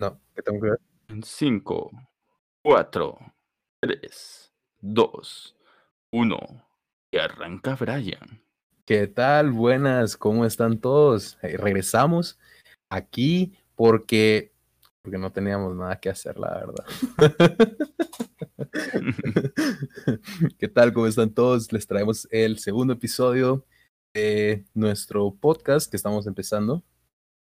No, ¿qué tengo que ver? En 5, 4, 3, 2, 1. Y arranca Brian. ¿Qué tal? Buenas, ¿cómo están todos? Eh, regresamos aquí porque, porque no teníamos nada que hacer, la verdad. ¿Qué tal? ¿Cómo están todos? Les traemos el segundo episodio de nuestro podcast que estamos empezando.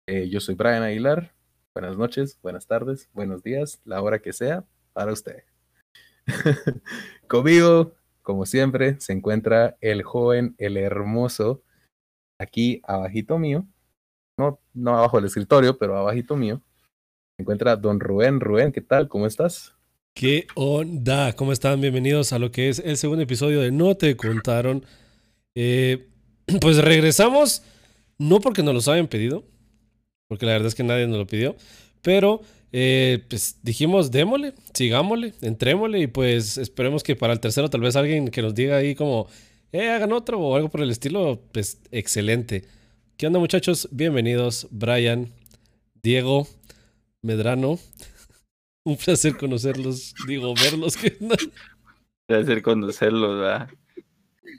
Eh, yo soy Brian Aguilar. Buenas noches, buenas tardes, buenos días, la hora que sea para usted. Conmigo, como siempre, se encuentra el joven, el hermoso, aquí abajito mío, no, no abajo del escritorio, pero abajito mío, se encuentra don Rubén. Rubén, ¿qué tal? ¿Cómo estás? ¿Qué onda? ¿Cómo están? Bienvenidos a lo que es el segundo episodio de No Te Contaron. Eh, pues regresamos, no porque nos los hayan pedido, porque la verdad es que nadie nos lo pidió. Pero eh, pues dijimos, démosle, sigámosle, entrémosle y pues esperemos que para el tercero tal vez alguien que nos diga ahí como, eh, hagan otro o algo por el estilo, pues excelente. ¿Qué onda muchachos? Bienvenidos, Brian, Diego, Medrano. Un placer conocerlos, digo, verlos. Un placer conocerlos, ¿verdad?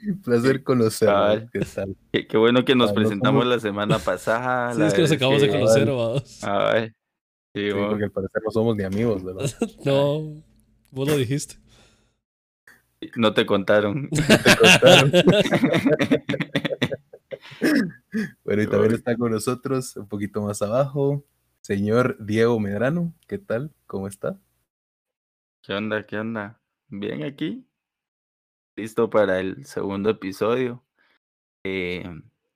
Un placer conocerlos. ¿Qué tal? Qué, bueno que nos presentamos la semana pasada. Sí, es que nos acabamos de conocer, vamos. Ay, sí, porque al parecer no somos ni amigos, ¿verdad? no, vos lo dijiste. No te contaron. No te contaron. bueno, y también está con nosotros, un poquito más abajo, señor Diego Medrano. ¿Qué tal? ¿Cómo está? ¿Qué onda? ¿Qué onda? Bien aquí. Listo para el segundo episodio. Eh,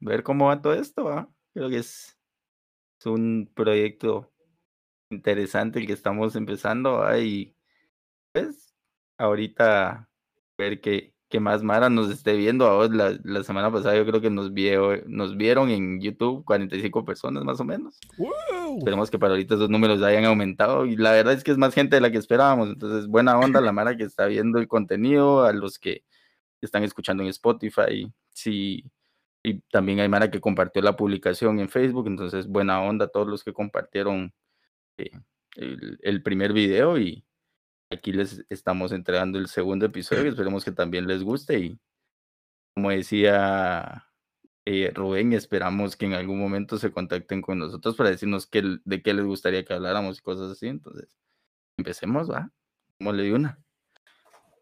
ver cómo va todo esto. ¿va? Creo que es, un proyecto interesante el que estamos empezando. ¿va? Y pues ahorita ver qué, qué más Mara nos esté viendo. A la, la semana pasada yo creo que nos, vio, nos vieron en YouTube 45 personas más o menos. Esperemos que para ahorita esos números hayan aumentado. Y la verdad es que es más gente de la que esperábamos. Entonces, buena onda la Mara que está viendo el contenido, a los que están escuchando en Spotify. Sí, y también hay Mara que compartió la publicación en Facebook. Entonces, buena onda a todos los que compartieron eh, el, el primer video. Y aquí les estamos entregando el segundo episodio. Esperemos que también les guste. Y como decía eh, Rubén, esperamos que en algún momento se contacten con nosotros para decirnos qué, de qué les gustaría que habláramos y cosas así. Entonces, empecemos, ¿va? Como le di una.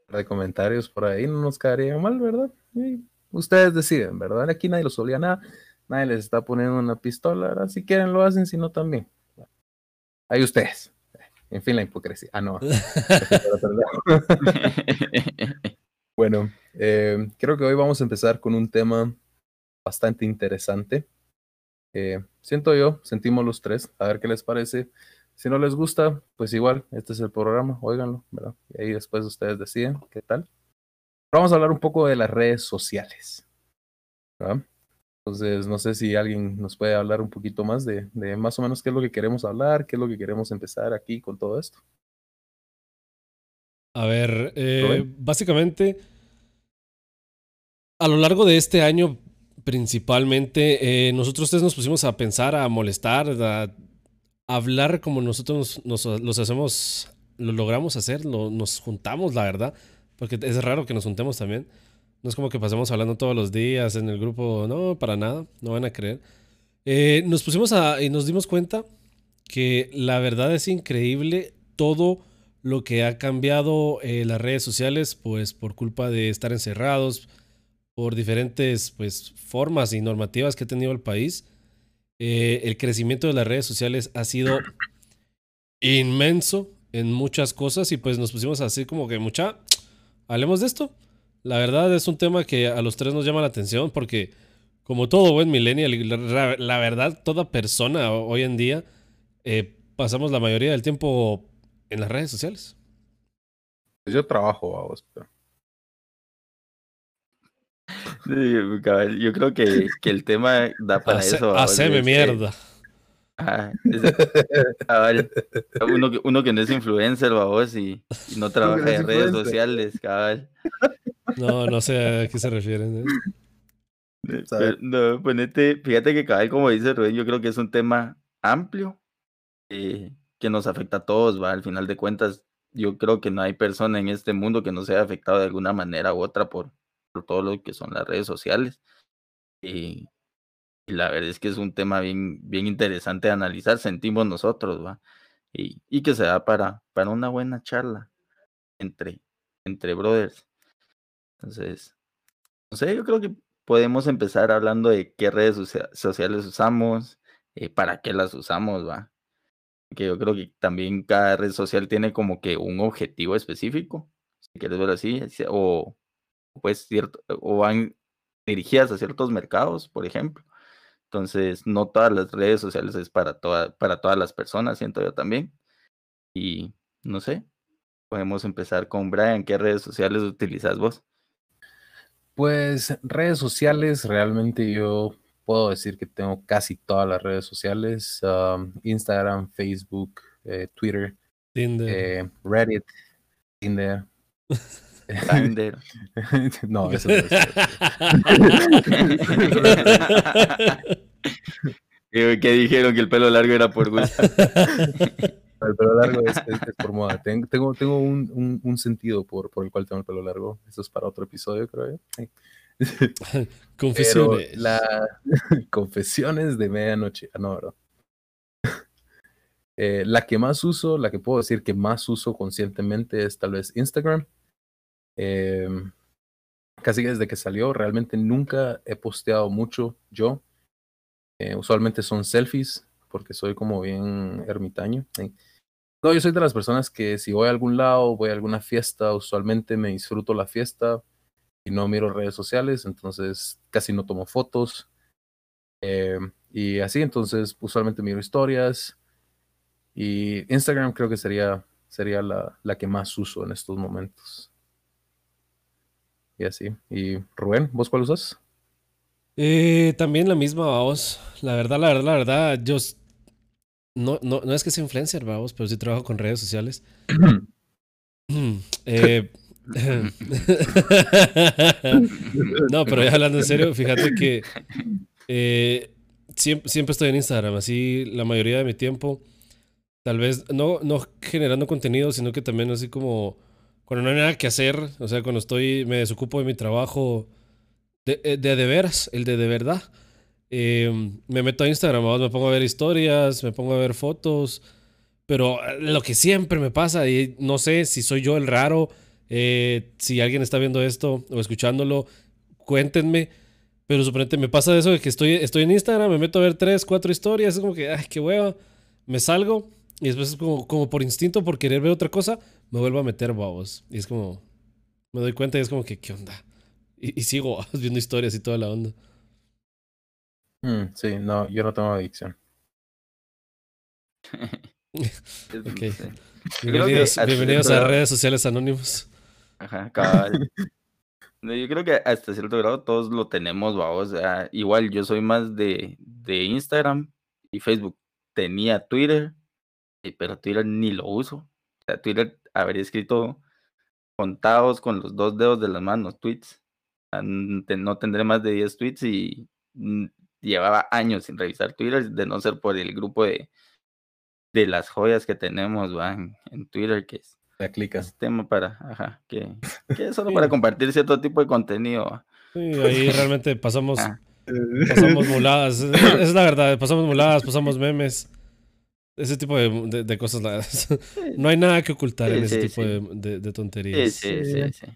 De comentarios por ahí no nos quedaría mal, ¿verdad? Y ustedes deciden, ¿verdad? Aquí nadie los olía nada, nadie les está poniendo una pistola, ¿verdad? Si quieren lo hacen, si no también. Ahí ustedes. En fin, la hipocresía. Ah, no. bueno, eh, creo que hoy vamos a empezar con un tema bastante interesante. Eh, siento yo, sentimos los tres, a ver qué les parece. Si no les gusta, pues igual, este es el programa, óiganlo, ¿verdad? Y ahí después ustedes deciden qué tal. Vamos a hablar un poco de las redes sociales. ¿verdad? Entonces, no sé si alguien nos puede hablar un poquito más de, de, más o menos qué es lo que queremos hablar, qué es lo que queremos empezar aquí con todo esto. A ver, eh, básicamente, a lo largo de este año principalmente, eh, nosotros tres nos pusimos a pensar, a molestar, a hablar como nosotros nos, hacemos, lo logramos hacer, lo, nos juntamos, la verdad, porque es raro que nos juntemos también. No es como que pasemos hablando todos los días en el grupo, no, para nada, no van a creer. Eh, nos pusimos a, y nos dimos cuenta que la verdad es increíble todo lo que ha cambiado eh, las redes sociales, pues por culpa de estar encerrados, por diferentes pues, formas y normativas que ha tenido el país, eh, el crecimiento de las redes sociales ha sido inmenso en muchas cosas y pues nos pusimos así como que mucha, hablemos de esto. La verdad es un tema que a los tres nos llama la atención porque como todo buen millennial, la, la verdad toda persona hoy en día eh, pasamos la mayoría del tiempo en las redes sociales. Yo trabajo, vamos, pero... Yo creo que, que el tema da para Hace, eso. Haceme mierda. Ah, cabal, uno, que, uno que no es influencer, babos, y, y no trabaja no en redes sociales, cabal. No, no sé a qué se refieren. ¿eh? Pero, no, ponete, fíjate que cabal, como dice Rubén, yo creo que es un tema amplio. Eh, que nos afecta a todos, va. Al final de cuentas, yo creo que no hay persona en este mundo que no sea afectado de alguna manera u otra por todo lo que son las redes sociales. Y, la verdad es que es un tema bien, bien interesante de analizar, sentimos nosotros, ¿va? Y, que se da para, para una buena charla entre, entre brothers. Entonces, no sé, yo creo que podemos empezar hablando de qué redes sociales usamos, eh, para qué las usamos, va. Que yo creo que también cada red social tiene como que un objetivo específico, si quieres verlo así, o pues cierto, o van dirigidas a ciertos mercados, por ejemplo. Entonces, no todas las redes sociales es para, toda, para todas las personas, siento yo también. Y no sé, podemos empezar con Brian. ¿Qué redes sociales utilizas vos? Pues redes sociales, realmente yo puedo decir que tengo casi todas las redes sociales: Instagram, Facebook, eh, Twitter, Tinder, eh, Reddit, Tinder. Tinder. no, eso no es. ¿Qué dijeron que el pelo largo era por gusto? El pelo largo es, por moda. Tengo, tengo, tengo un, un, sentido por, por el cual tengo el pelo largo. Eso es para otro episodio, creo. Confesiones. la... Confesiones de medianoche. Ah, no, eh, la que más uso, la que puedo decir que más uso conscientemente es tal vez Instagram. Em, casi desde que salió, realmente nunca he posteado mucho yo. Eh, usualmente son selfies, porque soy como bien ermitaño. No, yo soy de las personas que si voy a algún lado, voy a alguna fiesta, usualmente me disfruto la fiesta y no miro redes sociales, entonces casi no tomo fotos. Eh, y así, entonces usualmente miro historias. Y Instagram creo que sería, sería la, la que más uso en estos momentos. Y así. Y Rubén, ¿vos cuál usas? Eh, también la misma, vamos. La verdad, la verdad, la verdad, yo no, no, no es que sea influencer, vamos, pero sí trabajo con redes sociales. eh, no, pero ya hablando en serio, fíjate que eh, siempre, siempre estoy en Instagram, así la mayoría de mi tiempo. Tal vez no, no generando contenido, sino que también así como cuando no hay nada que hacer, o sea, cuando estoy, me desocupo de mi trabajo de eh, de, veras, el de de verdad. Eh, me meto a Instagram, me pongo a ver historias, me pongo a ver fotos, pero eh, lo que siempre me pasa, y no sé si soy yo el raro, si alguien está viendo esto o escuchándolo, cuéntenme. Pero suponete, me pasa eso de que estoy, estoy en Instagram, me meto a ver tres, cuatro historias, es como que, ay, qué hueva, me salgo y después es como, como por instinto, por querer ver otra cosa, me vuelvo a meter babos. Y es como, me doy cuenta y es como que, ¿qué onda? Y, sigo viendo historias y toda la onda. Mm, sí, no, yo no tengo adicción. okay. Bienvenidos, bienvenidos a redes sociales anónimos. Ajá, cabal. Yo creo que hasta cierto grado todos lo tenemos, vamos. igual yo soy más de, de Instagram y Facebook. Tenía Twitter, pero Twitter ni lo uso. O sea, Twitter habría escrito contados con los dos dedos de las manos, tweets. No tendré más de 10 tweets y mm, llevaba años sin revisar Twitter, de no ser por el grupo de, de las joyas que tenemos En, Twitter, que es, la clicas. tema para, ajá, que, que es solo para compartir cierto tipo de contenido. Sí, ahí realmente pasamos, ah. pasamos muladas, es la verdad, pasamos muladas, pasamos memes. Ese tipo de, de, cosas, no hay nada que ocultar en ese tipo De, de, tonterías. Sí, sí, sí.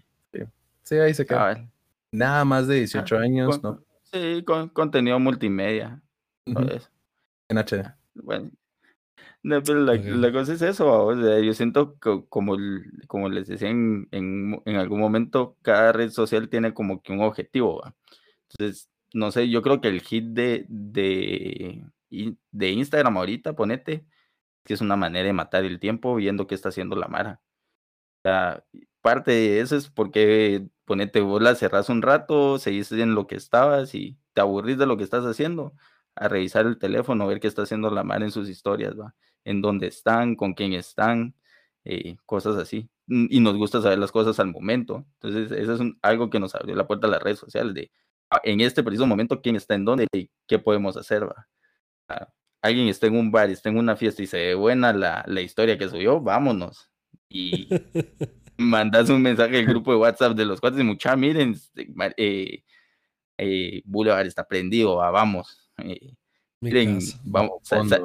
Sí, ahí se queda. Nada más de 18 ah, años, ¿no? Sí, con contenido multimedia. En HD. Bueno, la, cosa es eso, yo siento que como, como les decía en, en, en, algún momento, cada red social tiene como que un objetivo. Entonces, no sé, yo creo que el hit de, de, de Instagram ahorita, ponete, que es una manera de matar el tiempo viendo qué está haciendo la Mara. parte de eso es porque, ponete, vos la cerrás un rato, seguís en lo que estabas y te aburrís de lo que estás haciendo, a revisar el teléfono, ver qué está haciendo la Mara en sus historias, ¿va? En dónde están, con quién están, eh, cosas así. Y nos gusta saber las cosas al momento. Entonces, eso es algo que nos abrió la puerta a las redes sociales, de ah, en este preciso momento quién está en dónde y qué podemos hacer, ¿va? Alguien está en un bar, está en una fiesta y se ve buena la, la historia que subió, vámonos. Y mandas un mensaje al grupo de WhatsApp de los cuates y mucha, miren, este, eh, eh, Boulevard está prendido, vamos. Eh, miren, vamos,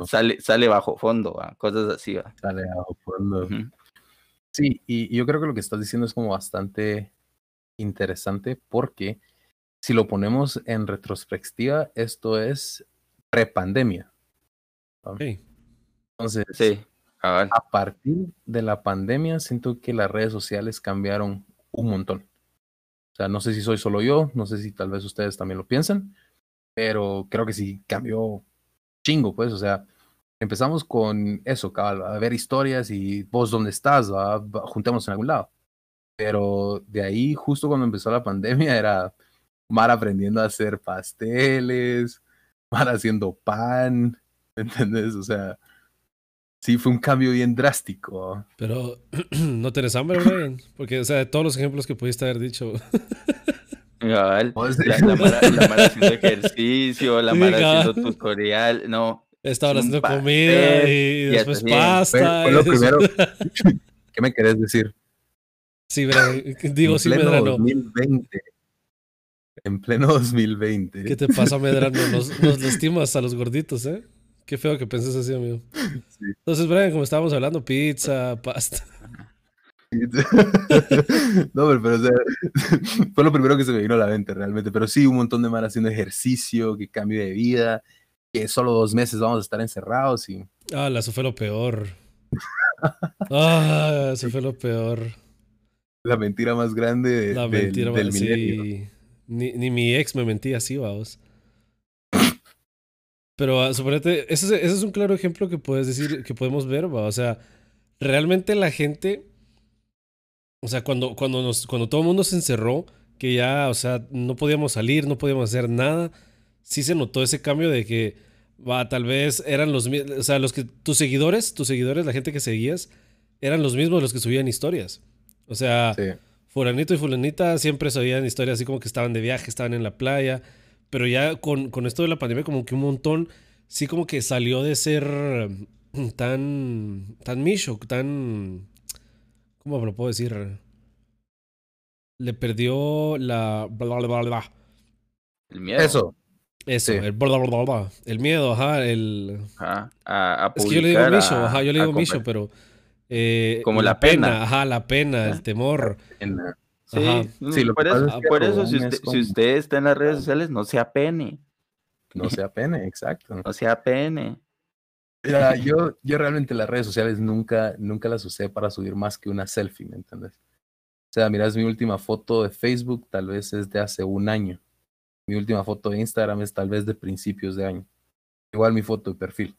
sale, sale bajo fondo, cosas así. Sale bajo fondo. Sí, y, yo creo que lo que estás diciendo es como bastante interesante porque si lo ponemos en retrospectiva, esto es prepandemia. Sí. Entonces, sí. A partir de la pandemia, siento que las redes sociales cambiaron un montón. O sea, no sé si soy solo yo, no sé si tal vez ustedes también lo piensan, pero creo que sí cambió chingo, pues. O sea, empezamos con eso, cabal, a ver historias y vos dónde estás, ¿va? juntemos en algún lado. Pero de ahí, justo cuando empezó la pandemia, era Mar aprendiendo a hacer pasteles, Mar haciendo pan, ¿entendés? O sea, sí fue un cambio bien drástico. Pero no tenés hambre, güey. Porque, o sea, de todos los ejemplos que pudiste haber dicho. la, la, mara, haciendo ejercicio, la mara haciendo tutorial, no. Estaba haciendo comida y, después pasta. Fue, lo primero. ¿Qué me querés decir? Sí, digo, en sí, pleno Medrano. 2020. En pleno 2020. ¿Qué te pasa, Medrano? Nos, nos lastimas a los gorditos, ¿eh? Qué feo que penses así, amigo. Entonces, Brian, como estábamos hablando, pizza, pasta. no, pero, pero o sea, fue lo primero que se me vino a la mente realmente. Pero sí, un montón de mar haciendo ejercicio, que cambio de vida, que solo dos meses vamos a estar encerrados y. Ah, eso fue lo peor. ah, eso fue lo peor. La mentira más grande de, la mentira del, más, sí. Ni, ni, mi ex me mentía así, vamos. Pero uh, suponete, ese, ese, es un claro ejemplo que puedes decir, que podemos ver, ¿va? O sea, realmente la gente, o sea, cuando, cuando, nos, cuando todo el mundo se encerró, que ya, o sea, no podíamos salir, no podíamos hacer nada, sí se notó ese cambio de que, va, tal vez eran los o sea, los que, tus seguidores, tus seguidores, la gente que seguías, eran los mismos los que subían historias. O sea, fulanito y fulanita siempre subían historias así como que estaban de viaje, estaban en la playa, pero ya con, con esto de la pandemia, como que un montón, sí como que salió de ser tan, tan micho, tan, ¿cómo lo puedo decir? Le perdió la... El miedo. Eso. Eso, el, el miedo, ajá, el... Ajá, a, es que yo le digo micho, ajá, yo le digo micho, pero... Eh, como la, pena. Ajá, la pena, el temor. Sí, sí lo por, eso, por eso si, usted, si usted está en las redes sociales, no sea pene. No sea pene, exacto. No sea pene. Mira, yo, yo realmente las redes sociales nunca, nunca las usé para subir más que una selfie, ¿me entiendes? O sea, miras mi última foto de Facebook, tal vez es de hace un año. Mi última foto de Instagram es tal vez de principios de año. Igual mi foto de perfil.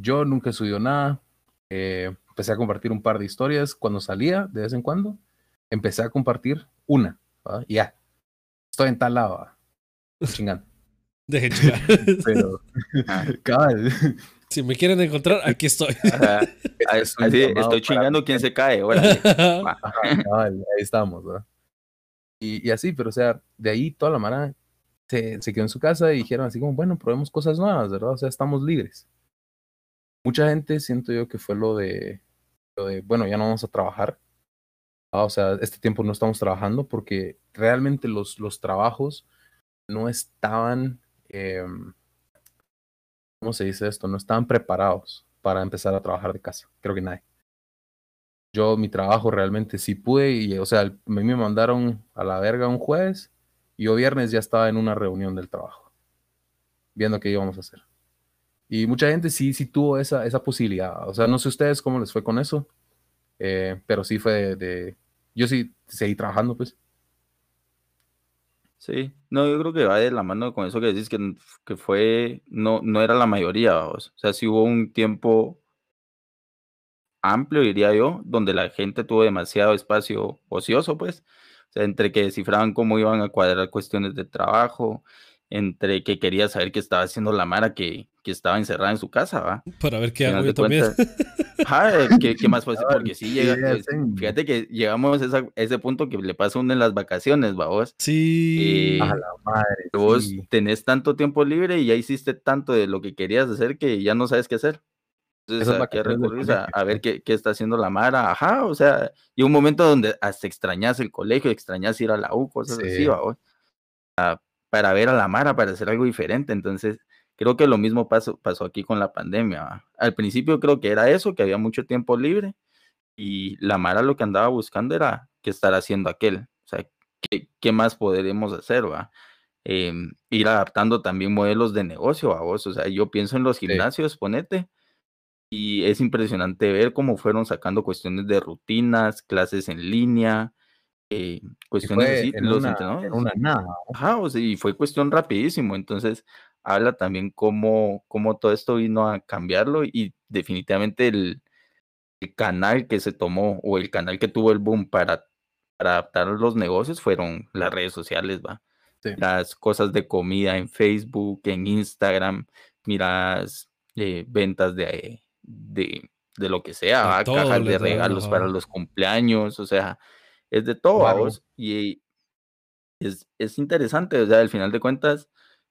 yo nunca he subido nada. Eh, empecé a compartir un par de historias cuando salía, de vez en cuando empecé a compartir una, ya, estoy en tal lado, chingando. Deje chingar. Pero, cabal. Si me quieren encontrar, aquí estoy. estoy chingando quien se cae. ahí estamos. Y, y, así, pero o sea, de ahí toda la mara se, se, quedó en su casa y dijeron así como, bueno, probemos cosas nuevas, ¿verdad? O sea, estamos libres. Mucha gente siento yo que fue lo de, bueno, ya no vamos a trabajar, Ah, o sea, este tiempo no estamos trabajando porque realmente los, los trabajos no estaban, em, ¿cómo se dice esto? No estaban preparados para empezar a trabajar de casa. Creo que nadie. Yo mi trabajo realmente sí pude y, o sea, a mí me mandaron a la verga un jueves y yo viernes ya estaba en una reunión del trabajo, viendo qué íbamos a hacer. Y mucha gente sí, sí tuvo esa, esa posibilidad. O sea, no sé ustedes cómo les fue con eso, eh, pero sí fue de, Yo sí seguí trabajando, pues. Sí, no, yo creo que va de la mano con eso que decís que, que fue, no, no era la mayoría, o sea, sí hubo un tiempo amplio, diría yo, donde la gente tuvo demasiado espacio ocioso, pues, o sea, entre que descifraban cómo iban a cuadrar cuestiones de trabajo, entre que quería saber qué estaba haciendo la Mara que, que estaba encerrada en su casa, ¿va? Para ver qué hago yo también. Ajá, ¿qué, qué más fácil? Porque sí llega, pues, fíjate que llegamos a, ese punto que le pasa a uno en las vacaciones, ¿va vos? Sí. Eh, A la madre. vos sí. tenés tanto tiempo libre y ya hiciste tanto de lo que querías hacer que ya no sabes qué hacer. Entonces, ¿a qué recurrís? A, a ver qué, qué está haciendo la Mara. Ajá, o sea, y un momento donde hasta extrañas el colegio, extrañas ir a la U, cosas así, Sí. ¿va vos? Ah, para ver a la Mara, para hacer algo diferente. Entonces, creo que lo mismo pasó, pasó aquí con la pandemia. ¿va? Al principio creo que era eso, que había mucho tiempo libre y la Mara lo que andaba buscando era qué estar haciendo aquel. O sea, qué, qué más podremos hacer, ¿va? Em, ir adaptando también modelos de negocio a vos. O sea, yo pienso en los Sí. gimnasios, ponete, y es impresionante ver cómo fueron sacando cuestiones de rutinas, clases en línea, eh, cuestiones así, en los una, entrenadores. en una nada. Ajá, o sea, y fue cuestión rapidísimo. Entonces, habla también cómo, cómo todo esto vino a cambiarlo y definitivamente el, el canal que se tomó o el canal que tuvo el boom para, para adaptar los negocios fueron las redes sociales, va. Sí. Las cosas de comida en Facebook, en Instagram, miras eh, ventas de, de, de lo que sea, todo, cajas de regalos para ajá. los cumpleaños, o sea, es de todo, Claro. vamos. Y es, es interesante, o sea, al final de cuentas,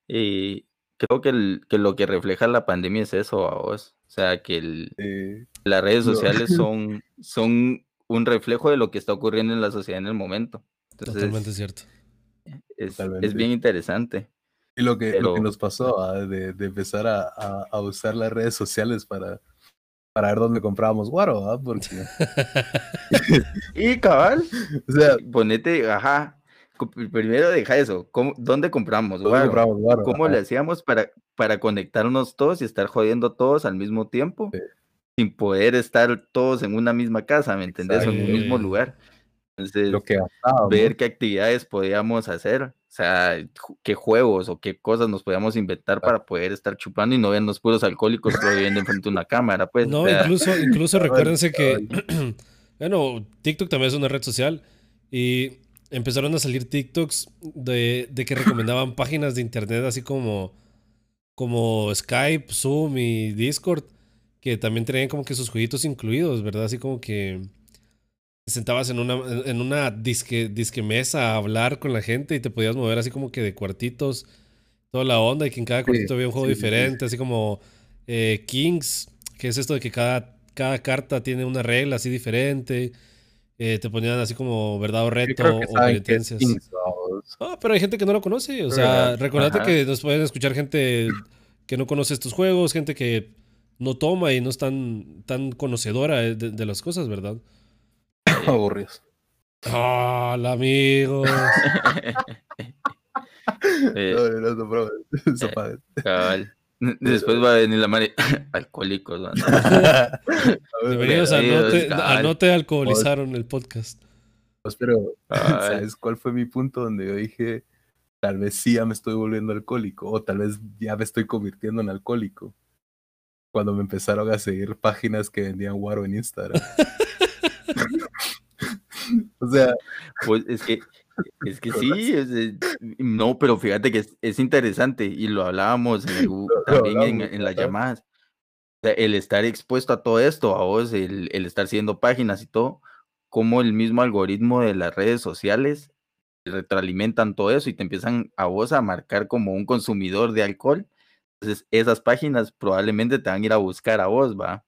eh, creo que, el- que lo que refleja la pandemia es eso, a vos. O sea, que el- Eh, las redes No. sociales son, son un reflejo de lo que está ocurriendo en la sociedad en el momento. Entonces, Totalmente cierto. es, es Totalmente. bien interesante. y lo que, lo que nos pasó ah, de, de empezar a, a- a usar las redes sociales para, para ver dónde comprábamos guaro, ¿ah? porque, Y cabal, o sea, ponete, ajá, primero deja eso, ¿cómo- ¿dónde compramos? ¿dónde Guaro? compramos guaro? ¿Cómo le hacíamos para, para conectarnos todos y estar jodiendo todos al mismo tiempo? Sí. Sin poder estar todos en una misma casa, ¿me entendés? O en un mismo lugar. Entonces, Lo que ver qué actividades podíamos hacer, o sea, qué juegos o qué cosas nos podíamos inventar para poder estar chupando y no vernos puros alcohólicos todo viviendo enfrente de una cámara, pues. o No, sea, incluso, incluso recuérdense que, bueno, TikTok también es una red social y empezaron a salir TikToks de, de que recomendaban páginas de internet así como, como Skype, Zoom y Discord, que también tenían como que sus jueguitos incluidos, ¿verdad? Así como que te sentabas en una, en una disque, disque mesa a hablar con la gente y te podías mover así como que de cuartitos, toda la onda, y que en cada cuartito había un juego sí, sí, sí. diferente, así como eh, Kings, que es esto de que cada, cada carta tiene una regla así diferente. Eh, te ponían así como verdad o reto creo que o vamos. Ah, pero hay gente que no lo conoce. O sea, recordate ajá. que nos pueden escuchar gente que no conoce estos juegos, gente que no toma y no es tan, tan conocedora de, de las cosas, ¿verdad? Aburridos. Hola, amigos. eh, No, no, no. Eso padre. cabal. Después va a venir la madre, alcohólicos, ¿no? Bienvenidos a No te, a. No te alcoholizaron el podcast. Pues, pero. ¿sabes cuál fue mi punto donde yo dije, tal vez sí ya me estoy volviendo alcohólico o tal vez ya me estoy convirtiendo en alcohólico? Cuando me empezaron a seguir páginas que vendían guaro en Instagram. o sea, Pues es que, es que sí, es de- no, pero fíjate que es, es interesante y lo hablábamos en el también en, hablamos, en las ajá. llamadas. O sea, el estar expuesto a todo esto, a vos, el, el estar siguiendo páginas y todo, como el mismo algoritmo de las redes sociales retroalimentan todo eso y te empiezan a vos a marcar como un consumidor de alcohol. Entonces, esas páginas probablemente te van a ir a buscar a vos, ¿va?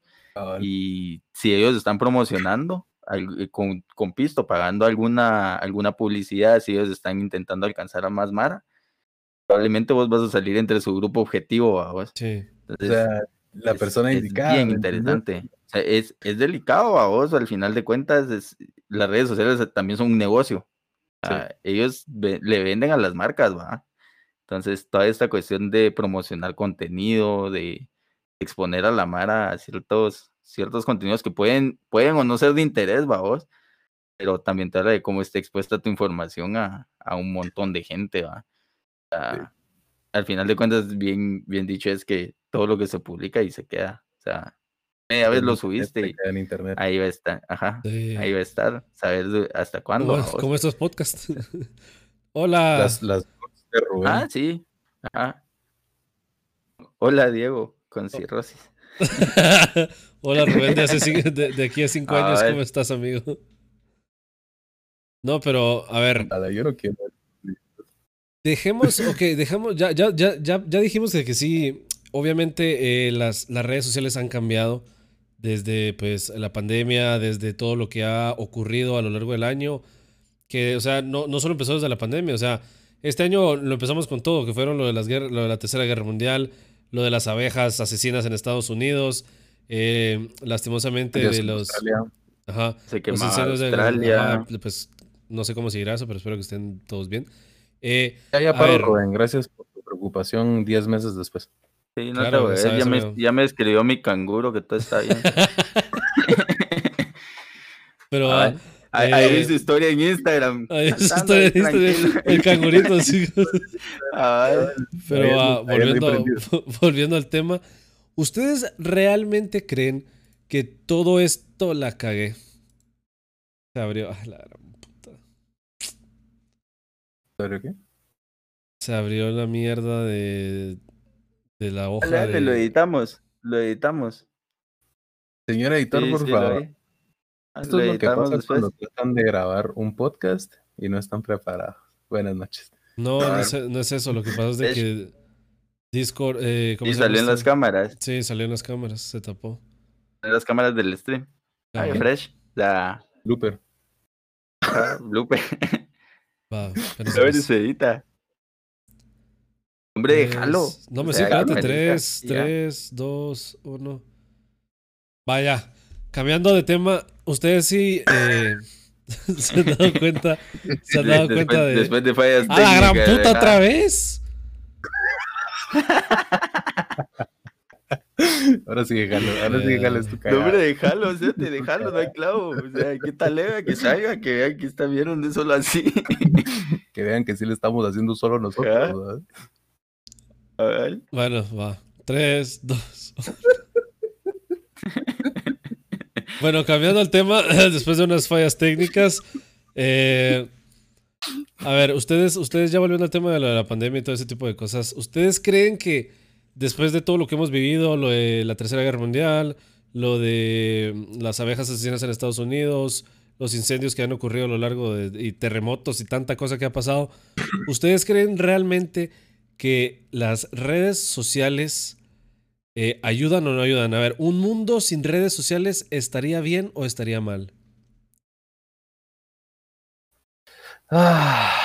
Y si ellos están promocionando eh, con, con pisto, pagando alguna, alguna publicidad, si ellos están intentando alcanzar a más Mara, probablemente vos vas a salir entre su grupo objetivo, ¿va vos. Sí. o Entonces, sea, la es- persona es indicada. Bien interesante. O sea, es, es delicado a vos, al final de cuentas, es- las redes sociales también son un negocio. Sí. Ah, ellos ve- le venden a las marcas, ¿va? Entonces, toda esta cuestión de promocionar contenido, de exponer a la Mara a ciertos, ciertos contenidos que pueden, pueden o no ser de interés, ¿va vos? Pero también te habla de cómo está expuesta tu información a, a un montón de gente, ¿va? Al final de cuentas, bien, bien dicho es que todo lo que se publica y se queda. O sea, media vez lo subiste en internet. ahí va a estar. Ajá. Sí. Ahí va a estar. Saber hasta cuándo. Como, como estos podcasts. Hola. Las, las de Rubén. Ah, sí. Ajá. Hola, Diego, con cirrosis. Hola Rubén, de, hace de- de aquí a cinco A años, ver. ¿cómo estás, amigo? No, pero a ver, yo no quiero. Dejemos, ok, dejamos, ya, ya, ya, ya, ya dijimos que sí, obviamente eh, las, las redes sociales han cambiado desde pues la pandemia, desde todo lo que ha ocurrido a lo largo del año, que, o sea, no, no solo empezó desde la pandemia, o sea, este año lo empezamos con todo, que fueron lo de, las guerras, lo de la Tercera Guerra Mundial, lo de las abejas asesinas en Estados Unidos, eh, lastimosamente Adiós de en los... Australia. Ajá, Se los incendios de- Australia. ajá, pues no sé cómo seguirá eso, pero espero que estén todos bien. Eh, Ya, ya paro, ver. Rubén. Gracias por tu preocupación 10 meses después. Sí, no Claro, te voy a esa- ver, ya me, ya me escribió mi canguro que todo está bien. Pero Ah, ah, Ahí ahí Eh, vi su historia en Instagram. ahí ahí ahí está, tranquilo. el cangurito, sí. Ay, Pero ah, volviendo, volviendo al tema, ¿ustedes realmente creen que todo esto la cagué? Se abrió. ah, la gran puta. ¿Sobre qué? Se abrió la mierda de, de la hoja. dale, dale, lo editamos. Lo editamos. Señor editor, Sí, por sí, favor. Ah, Esto lo es lo que pasa después. cuando tratan de grabar un podcast y no están preparados. Buenas noches. No, no Ah. es, no es eso. Lo que pasa es de Es- que Discord. Eh, ¿cómo Y se salió en esto? las cámaras. Sí, salió en las cámaras, se tapó. En las cámaras del stream. Ajá, fresh. La Looper. ah, blooper. va, pero A se- edita. Hombre, déjalo. No me O sea, espérate. marica, 3, y ya. 3, 2, 1. Vaya, cambiando de tema, ustedes sí eh, se han dado cuenta. Se han dado después, cuenta de. después de fallas ¡A la gran puta otra vez! Ahora sí, déjalo. Ahora sí, déjalo. Es tu No, cagada. hombre, déjalo, o sea, te déjalo, no hay clavo. O sea, ¿qué tal lega? Que salga, que vean que está bien de solo así. Que vean que sí le estamos haciendo solo nosotros. ¿verdad? A ver. Bueno, va. 3, 2. bueno, cambiando el tema, después de unas fallas técnicas. eh, a ver, ustedes, ustedes ya volviendo al tema de la, la pandemia y todo ese tipo de cosas, ¿ustedes creen que después de todo lo que hemos vivido, lo de la Tercera Guerra Mundial, lo de las abejas asesinas en Estados Unidos, los incendios que han ocurrido a lo largo y terremotos y tanta cosa que ha pasado, ¿ustedes creen realmente que las redes sociales eh, ayudan o no ayudan? A ver, ¿un mundo sin redes sociales estaría bien o estaría mal? Ah,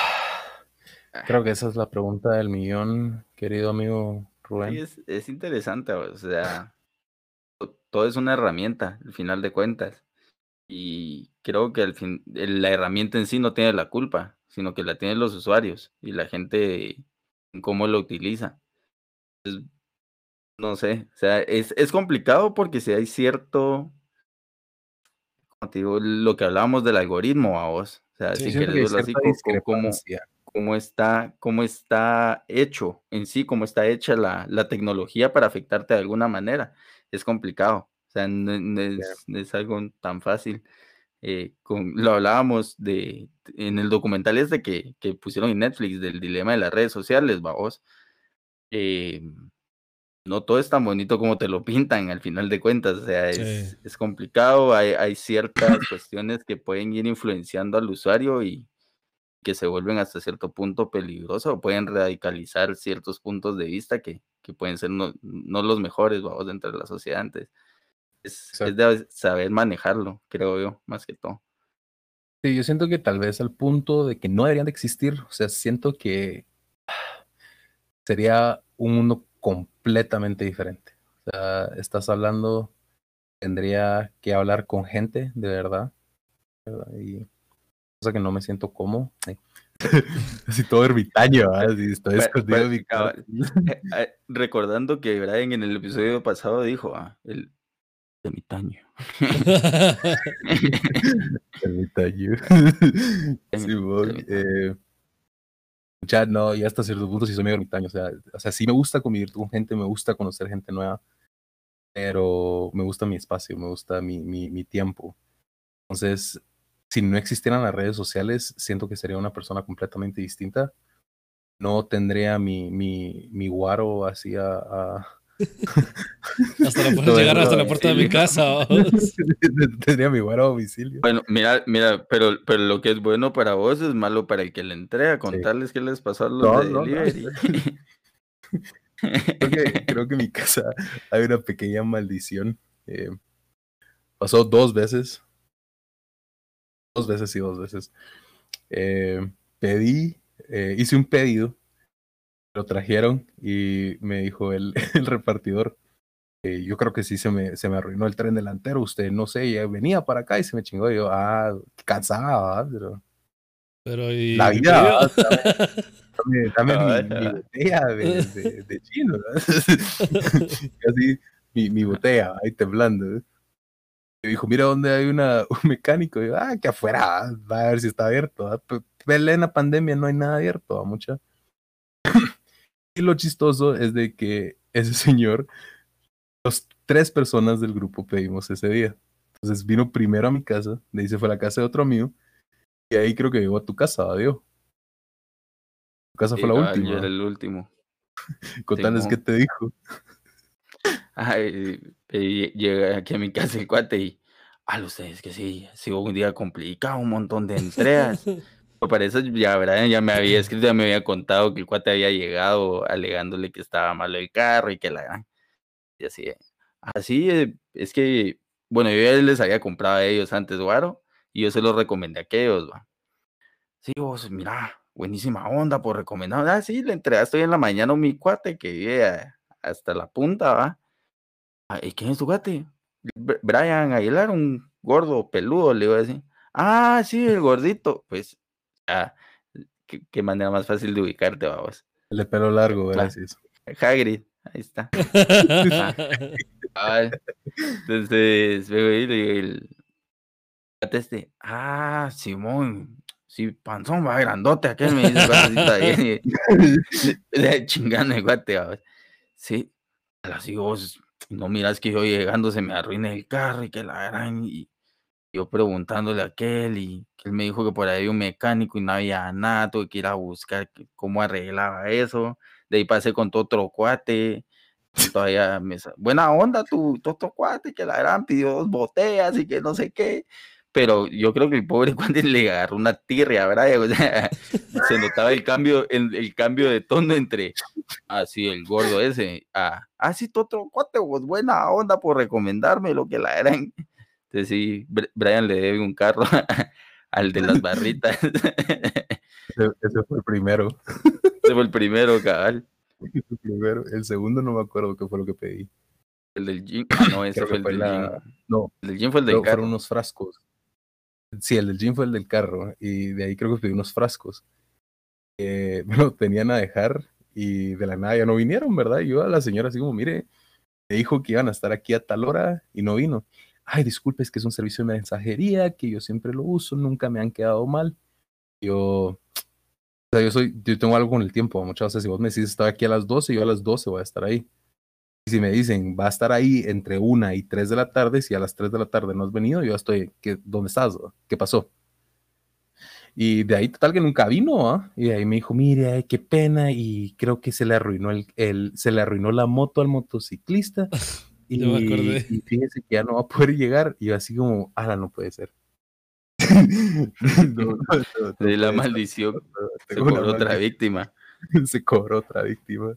creo que esa es la pregunta del millón, querido amigo Rubén. Sí, es, es interesante, o sea, to- todo es una herramienta, al final de cuentas. Y creo que al fin, el- la herramienta en sí no tiene la culpa, sino que la tienen los usuarios y la gente en cómo lo utiliza. Entonces, no sé, o sea, es, es complicado porque si hay cierto, como te digo, lo que hablábamos del algoritmo a vos, o sea, Sí, sin Siento que querer hay verlo así, como. Cómo está, cómo está hecho en sí, cómo está hecha la, la tecnología para afectarte de alguna manera. Es complicado, o sea, no, no es, no es algo tan fácil. Eh, con, lo hablábamos de, en el documental este que, que pusieron en Netflix del dilema de las redes sociales, vamos. Eh, no todo es tan bonito como te lo pintan al final de cuentas, o sea, es, Sí. es complicado, hay, hay ciertas cuestiones que pueden ir influenciando al usuario y que se vuelven hasta cierto punto peligrosas o pueden radicalizar ciertos puntos de vista que, que pueden ser no, no los mejores, vamos, dentro de la sociedad antes. Es, de saber manejarlo, creo yo, más que todo. Sí, yo siento que tal vez al punto de que no deberían de existir, o sea, siento que sería un mundo completamente diferente. O sea, estás hablando, tendría que hablar con gente de verdad, ¿verdad? Y cosa que no me siento cómodo. eh. Así todo ermitaño. Así estoy escondido mi. Eh, eh, recordando que Brian en el episodio pasado dijo, ah, el ermitaño. Ermitaño. Simón, eh, ya no, ya hasta cierto punto sí soy medio ermitaño. O sea, o sea, sí me gusta convivir con gente, me gusta conocer gente nueva, pero me gusta mi espacio, me gusta mi, mi, mi tiempo. Entonces, si no existieran las redes sociales, siento que sería una persona completamente distinta. No tendría mi, mi, mi guaro así a, a, hasta la llegar hasta la puerta de mi casa. Tendría mi guaro a domicilio. Bueno, mira, mira, pero, pero lo que es bueno para vos es malo para el que le entrega. Contarles qué les pasó a los No, de no, no. delivery. Creo que, creo que en mi casa hay una pequeña maldición. eh, pasó dos veces. Dos veces y dos veces. Eh, pedí, eh, hice un pedido, lo trajeron y me dijo el, el repartidor. eh, yo creo que sí se me, se me arruinó el tren delantero. Usted, no sé, ya venía para acá y se me chingó. Y yo, ah, cansada, pero Pero y. la ¿qué vida, dame, dame mi, botella de, de, de chino, ¿no? Así, mi, mi botella, ahí temblando. Y dijo, mira dónde hay una, un mecánico. Y yo, ah, que afuera, ah, va a ver si está abierto. ¿ah? Pe- Plena pandemia no hay nada abierto, ¿ah, mucha. y lo chistoso es de que ese señor, los tres personas del grupo pedimos ese día. Entonces vino primero a mi casa, ahí se fue a la casa de otro amigo, y ahí creo que llegó a tu casa, adiós. Tu casa fue la cabal, última. Yo era el último. Contanos qué te dijo. Ay, y llega aquí a mi casa el cuate y. A ustedes que sí, ha sido un día complicado, un montón de entregas. Pero para eso ya, ¿verdad? ya me había escrito, ya me había contado que el cuate había llegado alegándole que estaba malo el carro y que la gran. Y así, eh, así eh, es que, bueno, yo ya les había comprado a ellos antes, Guaro, y yo se los recomendé a aquellos, va. Sí, vos, mira, buenísima onda por recomendar. Ah, sí, le entregaste hoy en la mañana a mi cuate que vive hasta la punta, va. Ah, ¿Y quién es tu cuate? Br- Brian Aguilar, un gordo peludo, le iba a decir. Ah, sí, el gordito. Pues, ah, qué, qué manera más fácil de ubicarte, vamos. El de pelo largo, gracias. Hagrid, ahí está. Ah, entonces, veo le digo, el este, ah, Simón, sí, panzón, va grandote, aquel me dice, y- chingando el cuate, vamos. Sí, así vos, no miras que yo llegando se me arruina el carro y que la gran, y yo preguntándole a aquel, y que él me dijo que por ahí había un mecánico y no había nada, tuve que ir a buscar cómo arreglaba eso, de ahí pasé con tu otro cuate, todavía me buena onda tu, tu otro cuate, que la gran pidió dos botellas y que no sé qué, pero yo creo que el pobre cuate le agarró una tirria, ¿verdad? O sea, se notaba el cambio, el, el cambio de tono entre así el gordo ese, a ah, sí, tu otro cuate, pues buena onda por recomendarme lo que la eran. Entonces sí, Br- Brian le debe un carro al de las barritas. Ese, ese fue el primero. Ese fue el primero, cabal. El primero. El segundo no me acuerdo qué fue lo que pedí. El del gym. Ah, no, ese fue el del la- gym. No, El del gym fue el del carro. fueron unos frascos. Sí, el del gym fue el del carro. Y de ahí creo que pedí unos frascos. Eh, tenían a dejar y de la nada ya no vinieron, ¿verdad? Y yo a la señora así como, mire, me dijo que iban a estar aquí a tal hora y no vino. Ay, disculpe, es que es un servicio de mensajería que yo siempre lo uso, nunca me han quedado mal. Yo, yo soy, yo tengo algo con el tiempo, muchas veces si vos me decís estoy aquí a las 12, yo a las 12 voy a estar ahí. Y si me dicen va a estar ahí entre una y 3 de la tarde, si a las 3 de la tarde no has venido, yo estoy, ¿qué, ¿dónde estás? ¿Qué pasó? Y de ahí total que nunca vino, ¿ah? Y de ahí me dijo, mire, ay, qué pena, y creo que se le arruinó el, el- se le arruinó la moto al motociclista. Y, Ya me acordé. y fíjese que ya no va a poder llegar. Y yo así como, ah, no puede ser. No, no, no, no De la maldición. Se cobró otra víctima. se cobró otra víctima.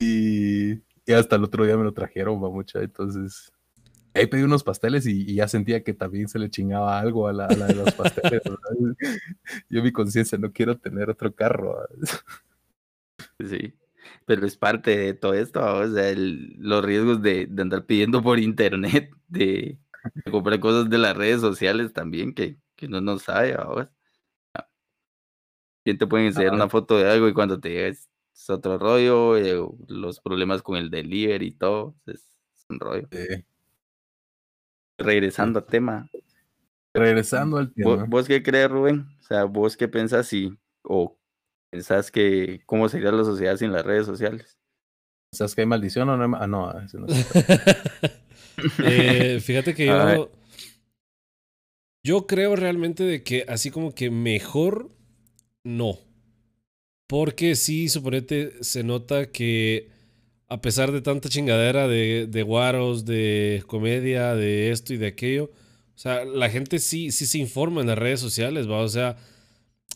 Y, y hasta el otro día me lo trajeron, mucha. Entonces, ahí pedí unos pasteles y, y ya sentía que también se le chingaba algo a la, a la de los pasteles. ¿verdad? Yo, mi conciencia, no quiero tener otro carro. ¿verdad? Sí. Pero es parte de todo esto, o sea, el- los riesgos de, de andar pidiendo por internet, de, de comprar cosas de las redes sociales también, que, que no sabe, ¿va? ¿Quién te puede enseñar Ah. una foto de algo y cuando te llega es, otro rollo? eh, los problemas con el delivery y todo, es, es un rollo. Regresando al tema, regresando al ¿vo- tema. ¿vos, qué crees, Rubén? O sea, ¿vos qué pensás si, o pensás que cómo sería la sociedad sin las redes sociales? ¿Sabes que hay maldición o no? hay Ah, no, eso no es. Eh, fíjate que yo. Yo creo realmente de que así como que mejor no. Porque sí, suponete, se nota que a pesar de tanta chingadera de, de guaros, de comedia, de esto y de aquello, o sea, la gente sí, sí se informa en las redes sociales, ¿va? O sea,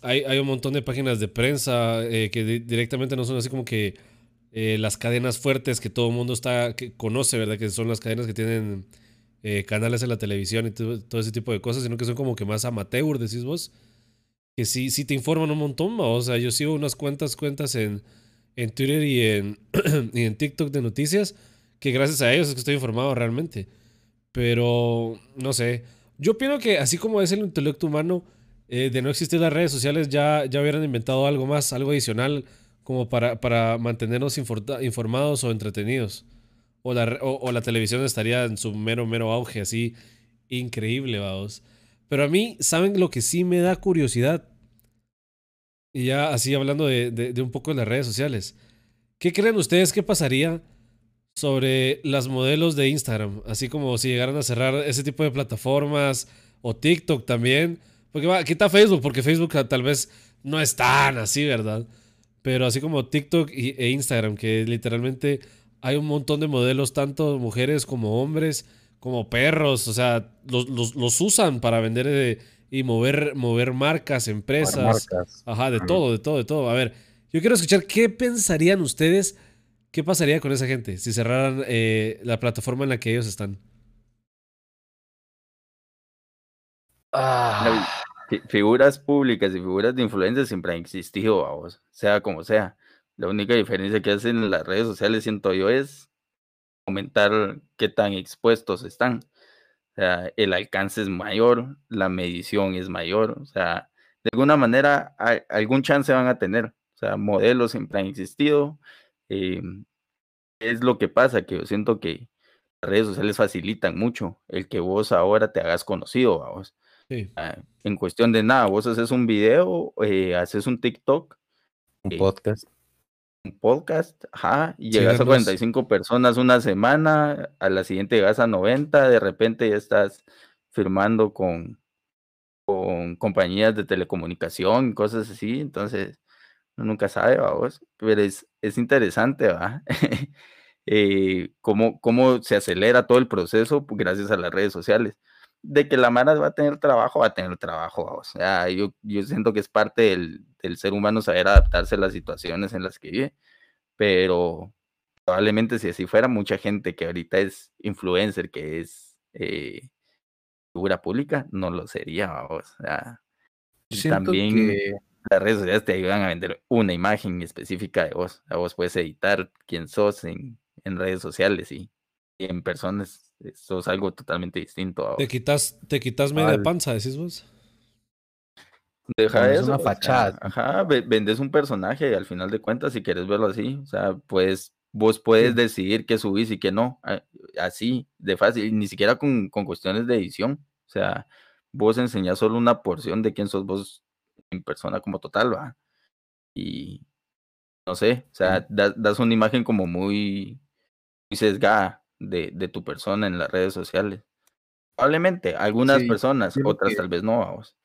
hay, hay un montón de páginas de prensa eh, que directamente no son así como que eh, las cadenas fuertes que todo el mundo está, que conoce, ¿verdad? Que son las cadenas que tienen eh, canales en la televisión y todo, ese tipo de cosas, sino que son como que más amateur, decís vos. Que sí, sí te informan un montón, ¿va? o sea, yo sigo unas cuantas cuentas en, en Twitter y en, y en TikTok de noticias, que gracias a ellos es que estoy informado realmente. Pero, no sé, yo pienso que así como es el intelecto humano, eh, de no existir las redes sociales ya, ya hubieran inventado algo más, algo adicional, como para, para mantenernos informados o entretenidos. O la, o, la televisión estaría en su mero, mero auge, así increíble, vamos. Pero a mí, ¿saben lo que sí me da curiosidad? Y ya así hablando de, un poco de las redes sociales. ¿Qué creen ustedes que pasaría sobre las modelos de Instagram? Así como si llegaran a cerrar ese tipo de plataformas o TikTok también porque va, quita Facebook, porque Facebook tal vez no es tan así, ¿verdad? Pero así como TikTok e Instagram, que literalmente hay un montón de modelos, tanto mujeres como hombres, como perros, o sea, los, los, usan para vender eh, y mover, mover marcas, empresas. Ajá, de todo, de todo, de todo. A ver, yo quiero escuchar qué pensarían ustedes, qué pasaría con esa gente si cerraran eh, la plataforma en la que ellos están. Ah. Figuras públicas y figuras de influencia siempre han existido, sea como sea. La única diferencia que hacen las redes sociales, siento yo, es comentar qué tan expuestos están. O sea, el alcance es mayor, la medición es mayor, o sea, de alguna manera algún chance van a tener. O sea, modelos siempre han existido. Em, es lo que pasa, que yo siento que las redes sociales facilitan mucho el que vos ahora te hagas conocido, vamos. Ah, en cuestión de nada, vos haces un video, eh, haces un TikTok. Un eh, podcast. Un podcast, ajá, y llegas a 45 personas una semana, a la siguiente llegas a 90, de repente ya estás firmando con, con compañías de telecomunicación, cosas así, entonces uno nunca sabe, vos, pero es, es interesante, ¿va? Eh, cómo, cómo se acelera todo el proceso gracias a las redes sociales de que la Mara va a tener trabajo, va a tener trabajo. O sea, yo, yo siento que es parte del, ser humano saber adaptarse a las situaciones en las que vive, pero probablemente si así fuera, mucha gente que ahorita es influencer, que es eh, figura pública, no lo sería. O sea, también las redes sociales te ayudan a vender una imagen específica de vos. A vos puedes editar quién sos en, en redes sociales y en personas eso es algo totalmente distinto. Te quitas, te quitas media panza, decís vos. Deja eso. una fachada. ajá, vendes un personaje y al final de cuentas, si quieres verlo así, o sea, pues vos puedes decidir qué subís y qué no. Así, de fácil, ni siquiera con, cuestiones de edición. O sea, vos enseñás solo una porción de quién sos vos en persona como total, va. Y no sé, o sea, das, das una imagen como muy, muy sesgada de, tu persona en las redes sociales. Probablemente, algunas personas, otras tal vez no, vamos.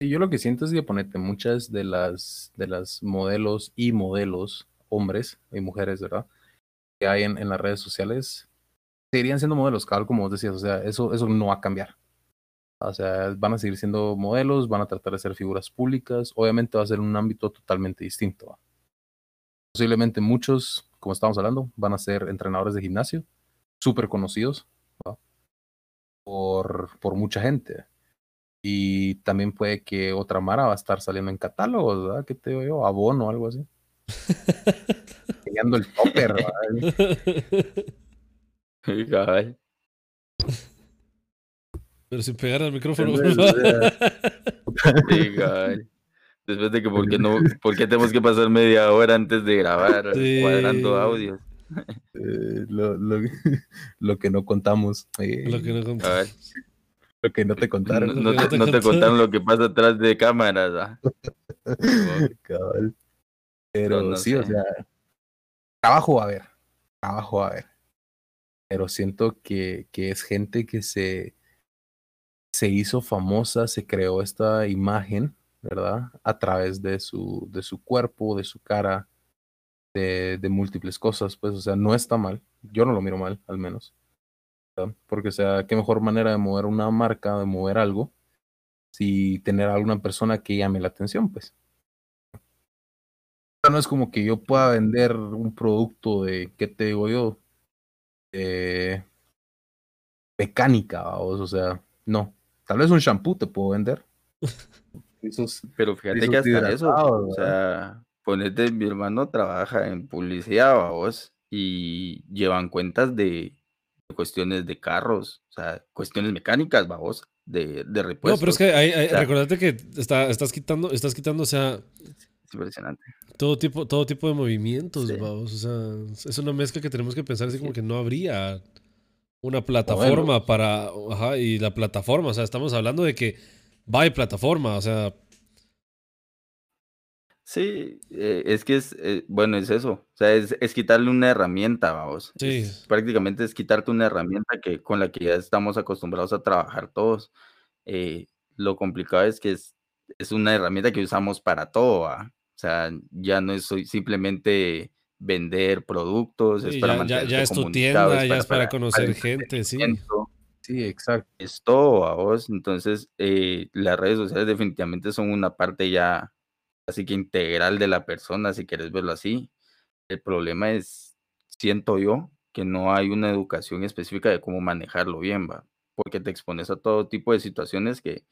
Sí, yo lo que siento es que ponete muchas de las de las modelos y modelos, hombres y mujeres, ¿verdad? Que hay en, las redes sociales, seguirían siendo modelos, claro, como vos decías, o sea, eso, eso no va a cambiar. O sea, van a seguir siendo modelos, van a tratar de ser figuras públicas, obviamente va a ser un ámbito totalmente distinto. Posiblemente muchos como estábamos hablando, van a ser entrenadores de gimnasio, súper conocidos por, por mucha gente. Y también puede que otra Mara va a estar saliendo en catálogos, ¿verdad? ¿Qué te digo yo? Abono o algo así. Peleando el topper, ¿verdad? Pero sin pegar al micrófono. Después de que, ¿por qué, no, ¿por tenemos que pasar media hora antes de grabar cuadrando audios? Eh, lo, lo, lo, que no contamos. Eh, lo que no contamos. Lo que no te contaron. No, te, no te, contaron lo que pasa atrás de cámaras. ¿ah? Pero sí, o sea, trabajo va a haber. Trabajo va a haber. Pero siento que, que es gente que se, se hizo famosa, se creó esta imagen ¿verdad? A través de su, de su cuerpo, de su cara, de, múltiples cosas, pues, o sea, no está mal. Yo no lo miro mal, al menos. Porque, o sea, qué mejor manera de mover una marca, de mover algo, si tener a alguna persona que llame la atención, pues. No es como que yo pueda vender un producto de, ¿qué te digo yo? Eh, mecánica, o sea, no. Tal vez un shampoo te puedo vender. Esos, Pero fíjate que hasta eso, o sea, ponete, mi hermano trabaja en publicidad, vos, y llevan cuentas de, cuestiones de carros, o sea, cuestiones mecánicas, vamos, de, de No, repuestos. pero es que hay, hay- o sea- recordate que está, estás quitando, estás quitando, o sea, Es impresionante. todo tipo, todo tipo de movimientos, Sí. vamos. O sea, es una mezcla que tenemos que pensar así como que no habría una plataforma para. Ajá, y la plataforma, o sea, estamos hablando de que va y plataforma, o sea, Sí, eh, es que es, eh, bueno, es eso, o sea, es, es quitarle una herramienta, vamos. Sí. Es- prácticamente es quitarte una herramienta que, con la que ya estamos acostumbrados a trabajar todos. Eh, lo complicado es que es, es una herramienta que usamos para todo, ¿va? O sea, ya no es simplemente vender productos, es para ya, ya, ya es tu tienda, ya para- es para para- conocer gente, sí. Sí, exacto. es todo a vos. Entonces, eh, las redes sociales definitivamente son una parte ya así que integral de la persona, si quieres verlo así. El problema es, siento yo, que no hay una educación específica de cómo manejarlo bien, va, porque te expones a todo tipo de situaciones que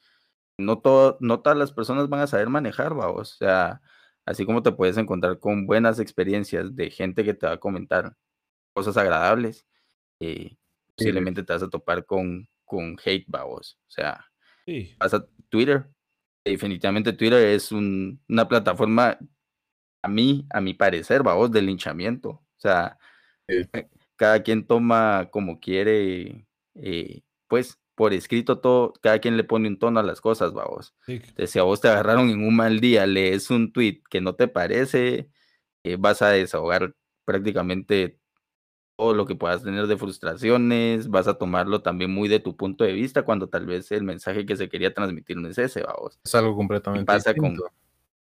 no, todo, no todas las personas van a saber manejar, va, o sea, así como te puedes encontrar con buenas experiencias de gente que te va a comentar cosas agradables, eh, posiblemente te vas a topar con, con hate, va, vos. o sea, Sí. vas a Twitter. Definitivamente Twitter es un- una plataforma, a mí, a mi parecer, vamos, de linchamiento. O sea, Sí. cada quien toma como quiere, eh, pues, por escrito todo, cada quien le pone un tono a las cosas. Entonces, si a vos te agarraron en un mal día, lees un tweet que no te parece, eh, vas a desahogar prácticamente todo lo que puedas tener de frustraciones, vas a tomarlo también muy de tu punto de vista, cuando tal vez el mensaje que se quería transmitir no es ese, vamos. Es algo completamente pasa con-.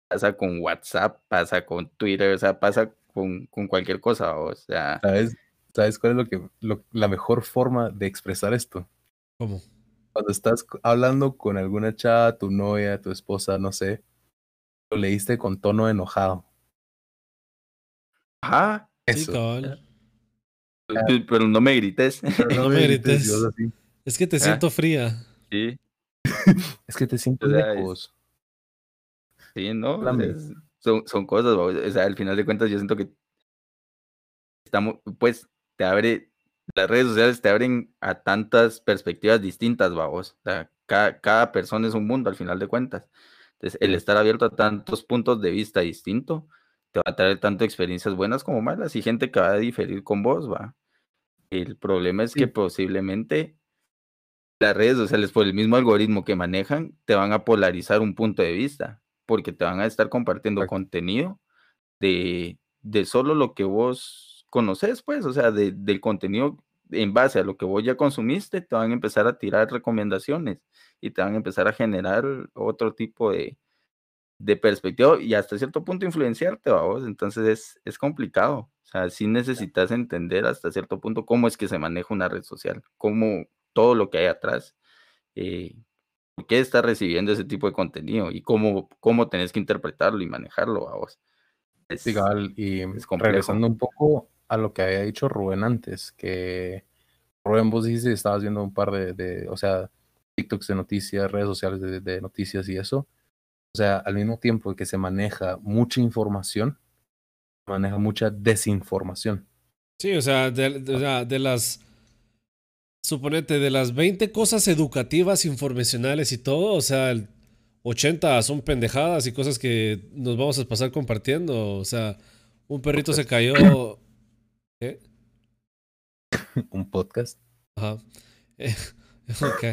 Pasa con WhatsApp, pasa con Twitter, o sea, pasa con, con cualquier cosa, o sea, ¿Sabes, ¿Sabes cuál es lo que, lo- la mejor forma de expresar esto? ¿Cómo? Cuando estás hablando con alguna chava, tu novia, tu esposa, no sé, lo leíste con tono enojado. ajá, Sí, Eso. Pe- pero no me grites. Pero No me grites. Así. Es que te Ah. siento fría. Sí, Es que te sientes O sea, es- lejos. sí, ¿no? O sea, son, son cosas, o sea, al final de cuentas yo siento que estamos, pues, te abre, las redes sociales te abren a tantas perspectivas distintas, vamos. O sea, cada, cada persona es un mundo al final de cuentas. Entonces, el estar abierto a tantos puntos de vista distintos te va a traer tanto experiencias buenas como malas y gente que va a diferir con vos, va. El problema es Sí. que posiblemente las redes sociales, por el mismo algoritmo que manejan, te van a polarizar un punto de vista, porque te van a estar compartiendo Exacto. contenido de, de solo lo que vos conoces, pues, o sea, de- del contenido en base a lo que vos ya consumiste, te van a empezar a tirar recomendaciones y te van a empezar a generar otro tipo de, de perspectiva y hasta cierto punto influenciarte, vos. Entonces es, es complicado. O sea, sí necesitas entender hasta cierto punto cómo es que se maneja una red social, cómo todo lo que hay atrás, eh, por qué estás recibiendo ese tipo de contenido y cómo, cómo tenés que interpretarlo y manejarlo, vos. Es, Sí, y es regresando un poco a lo que había dicho Rubén antes, que Rubén, vos dijiste que estabas viendo un par de, de, o sea, TikToks de noticias, redes sociales de, de noticias y eso. O sea, al mismo tiempo que se maneja mucha información, se maneja mucha desinformación. Sí, o sea, de, de- o sea, de las. Suponete, de las 20 cosas educativas, informacionales y todo, o sea, el 80 son pendejadas y cosas que nos vamos a pasar compartiendo. O sea, un perrito se cayó. ¿Qué? un podcast. Ajá. Eh, ok.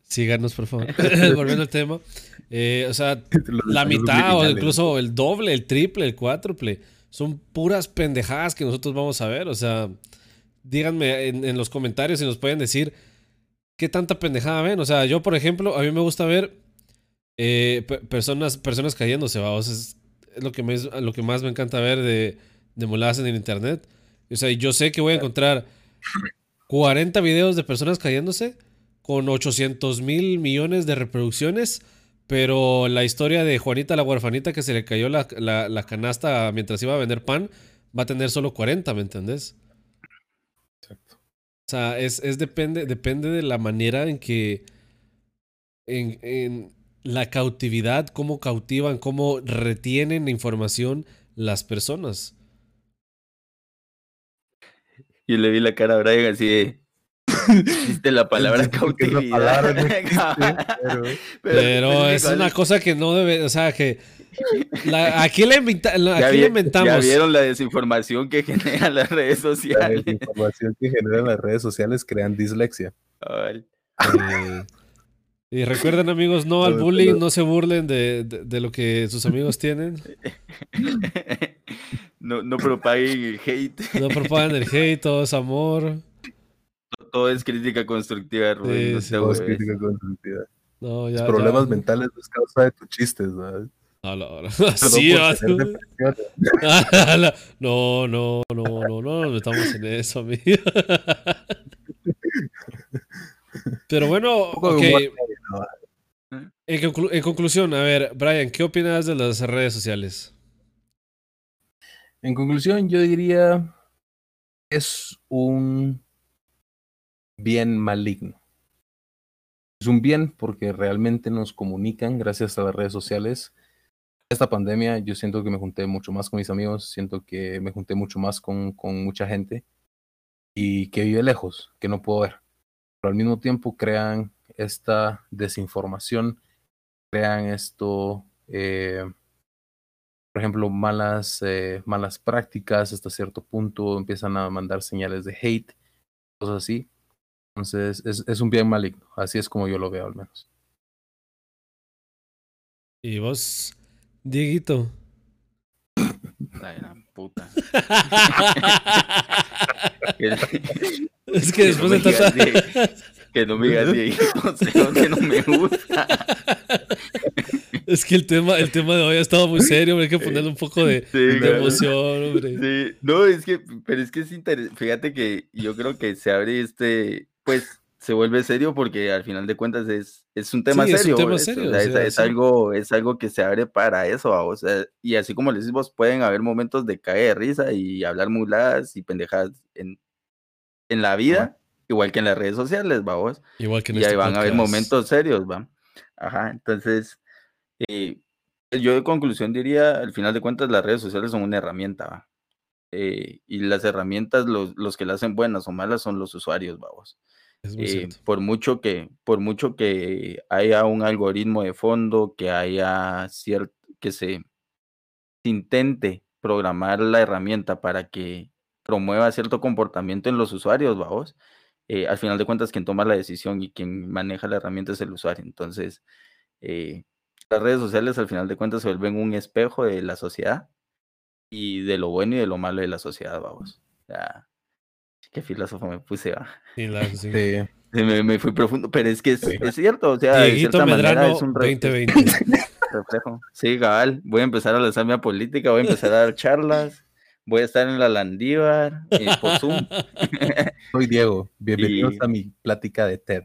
Síganos, por favor. Volviendo al tema. Eh, o sea, la mitad o incluso el doble, el triple, el cuádruple. Son puras pendejadas que nosotros vamos a ver. O sea, díganme en, en los comentarios si nos pueden decir qué tanta pendejada ven. O sea, yo, por ejemplo, a mí me gusta ver eh, pe- personas, personas cayéndose, vamos. Es- es lo que, me, lo que más me encanta ver de, de moladas en el internet. O sea, yo sé que voy a encontrar 40 videos de personas cayéndose con 800 mil millones de reproducciones, pero la historia de Juanita la huerfanita que se le cayó la, la, la canasta mientras iba a vender pan va a tener solo 40, ¿me entendés? Exacto. O sea, es, es depende, depende de la manera en que. En, en la cautividad, cómo cautivan, cómo retienen la información las personas. Yo le vi la cara a Brian así de. Existe la palabra cautividad. palabra no existe, pero- Pero es igual- una cosa que no debe. O sea, que. la- aquí le, inventa- la- Ya, aquí vi- le ya inventamos. vieron la desinformación que generan las redes La sociales. desinformación que generan las redes sociales crean dislexia. Ay. Eh, y recuerden, amigos, no al bullying, no se burlen de, de- de lo que sus amigos tienen. No, no propaguen el hate. No propaguen el hate, todo es amor. Todo es crítica constructiva, Rubén. Sí, no sí. Todo es crítica constructiva. No, ya, Los problemas ya. mentales no es causa de tus chistes, la- No, no, no, no, no nos metamos en eso, amigo. Pero bueno, ¿no? En, conclu- en conclusión, a ver, Brian, ¿qué opinas de las redes sociales? En conclusión, yo diría es un bien maligno. Es un bien porque realmente nos comunican gracias a las redes sociales. Esta pandemia yo siento que me junté mucho más con mis amigos, siento que me junté mucho más con, mucha gente y que vive lejos, que no puedo ver. Pero al mismo tiempo crean esta desinformación, crean esto, eh, por ejemplo, malas, eh, malas prácticas hasta cierto punto, empiezan a mandar señales de hate, cosas así. Entonces, es, es un bien maligno, así es como yo lo veo al menos. Y vos, Dieguito. Ay, la puta. es que después de tanta... Que no me digas Dieguito, sé que no me gusta. es que el tema, el tema de hoy ha estado muy serio, hombre, hay que ponerle un poco de, Sí, de claro. emoción, hombre. Sí, no, es que, pero es que es interesante. Fíjate que yo creo que se abre este, pues se vuelve serio porque al final de cuentas es, es un tema Sí, es un serio. tema ¿ves? serio, O sea, o es, sea, es sí. algo, es algo que se abre para eso, ¿va? o sea, y así como les decimos, pueden haber momentos de caer de risa y hablar muladas y pendejadas en, en la vida, igual que en las redes sociales, vamos. Igual que en y este ahí van a haber momentos serios, ¿va? Ajá, entonces, eh, yo de conclusión diría, al final de cuentas, las redes sociales son una herramienta, ¿va? Eh, y las herramientas, los, los que las hacen buenas o malas son los usuarios, vamos. Eh, por mucho que, por mucho que haya un algoritmo de fondo, que haya cierto, que se intente programar la herramienta para que promueva cierto comportamiento en los usuarios, vamos. Eh, al final de cuentas, quien toma la decisión y quien maneja la herramienta es el usuario. Entonces, eh, las redes sociales al final de cuentas se vuelven un espejo de la sociedad y de lo bueno y de lo malo de la sociedad, vamos. Ya, qué filósofo me puse, va. Sí, la- sí. Sí. Sí, Me, me fui profundo, pero es que es, Sí. es cierto, o sea, de cierta manera Medrano es un re- 2020. reflejo. Sí, cabal, voy a empezar a lanzarme a política, voy a empezar a dar charlas, voy a estar en la Landívar, eh, por Zoom. Soy Diego, bienvenidos Y- a mi plática de TED.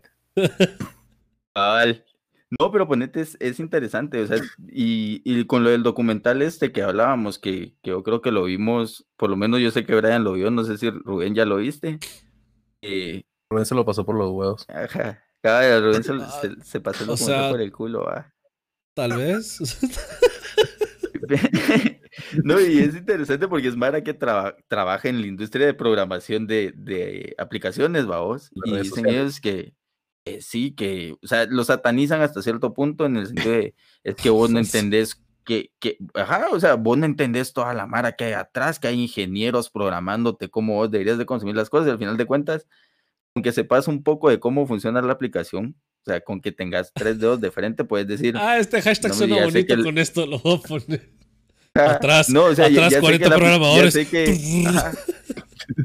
Cabal. No, pero ponete, es, es interesante, o sea, y, y con lo del documental este que hablábamos, que, que yo creo que lo vimos, por lo menos yo sé que Brian lo vio, no sé si Rubén ya lo viste. Eh, Rubén se lo pasó por los huevos. ajá, Rubén se, se- se pasó el O documental sea, por el culo, ah. Tal vez. No, y es interesante porque es Mara que traba- trabaja en la industria de programación de, de aplicaciones, vaos. Y dicen ellos que, que sí, que, o sea, lo satanizan hasta cierto punto en el sentido de, es que vos no entendés que, que, ajá, o sea, vos no entendés toda la Mara que hay atrás, que hay ingenieros programándote cómo vos deberías de consumir las cosas, y al final de cuentas, aunque sepas un poco de cómo funciona la aplicación, o sea, con que tengas tres dedos de frente, puedes decir, ah, este hashtag No, suena bonito el- con esto, lo voy a poner. "Ah, Atrás, no, o sea, ya- atrás ya sé 40 que la- programadores. Ya sé que, ajá.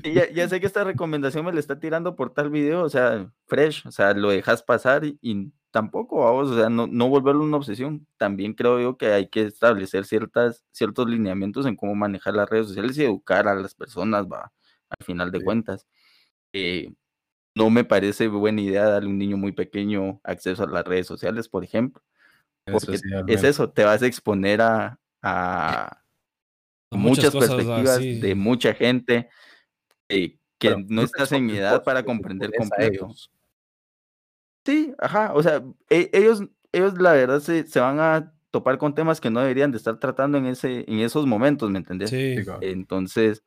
Ya, ya sé que esta recomendación me la está tirando por tal video, o sea, fresh, o sea, lo dejas pasar y, y tampoco, vamos, o sea, no, no volverlo una obsesión. También creo yo que hay que establecer ciertas, ciertos lineamientos en cómo manejar las redes sociales y educar a las personas, va, al final de cuentas. Eh, no me parece buena idea darle a un niño muy pequeño acceso a las redes sociales, por ejemplo. Porque es eso, te vas a exponer a, a, muchas, perspectivas de mucha gente eh, que no estás en edad para comprender completo. Sí, ajá, o sea, e, ellos, ellos la verdad se, se, van a topar con temas que no deberían de estar tratando en, ese, en esos momentos, ¿me entendés? Sí. Entonces,